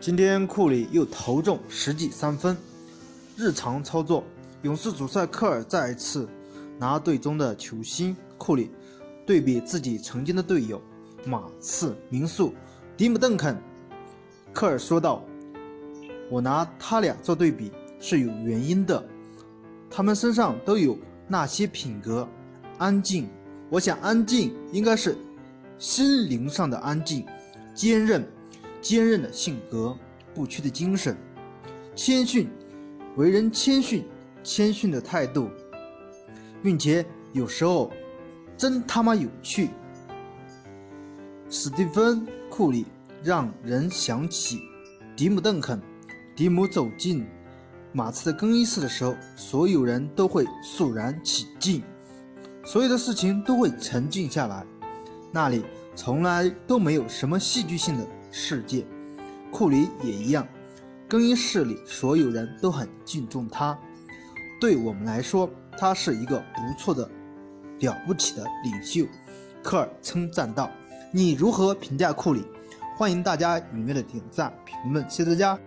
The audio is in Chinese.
今天库里又投中十记三分。日常操作，勇士主帅科尔再一次拿队中的球星库里对比自己曾经的队友马刺、民宿、迪姆·邓肯。科尔说道：“我拿他俩做对比是有原因的，他们身上都有那些品格，安静。我想安静应该是心灵上的安静，坚韧。”坚韧的性格，不屈的精神，谦逊，为人谦逊，谦逊的态度，并且有时候真他妈有趣。史蒂芬·库里让人想起迪姆·邓肯。迪姆走进马刺的更衣室的时候，所有人都会肃然起敬，所有的事情都会沉静下来，那里从来都没有什么戏剧性的。世界，库里也一样。更衣室里所有人都很敬重他。对我们来说，他是一个不错的、了不起的领袖。科尔称赞道：“你如何评价库里？”欢迎大家踊跃的点赞评论，谢谢大家。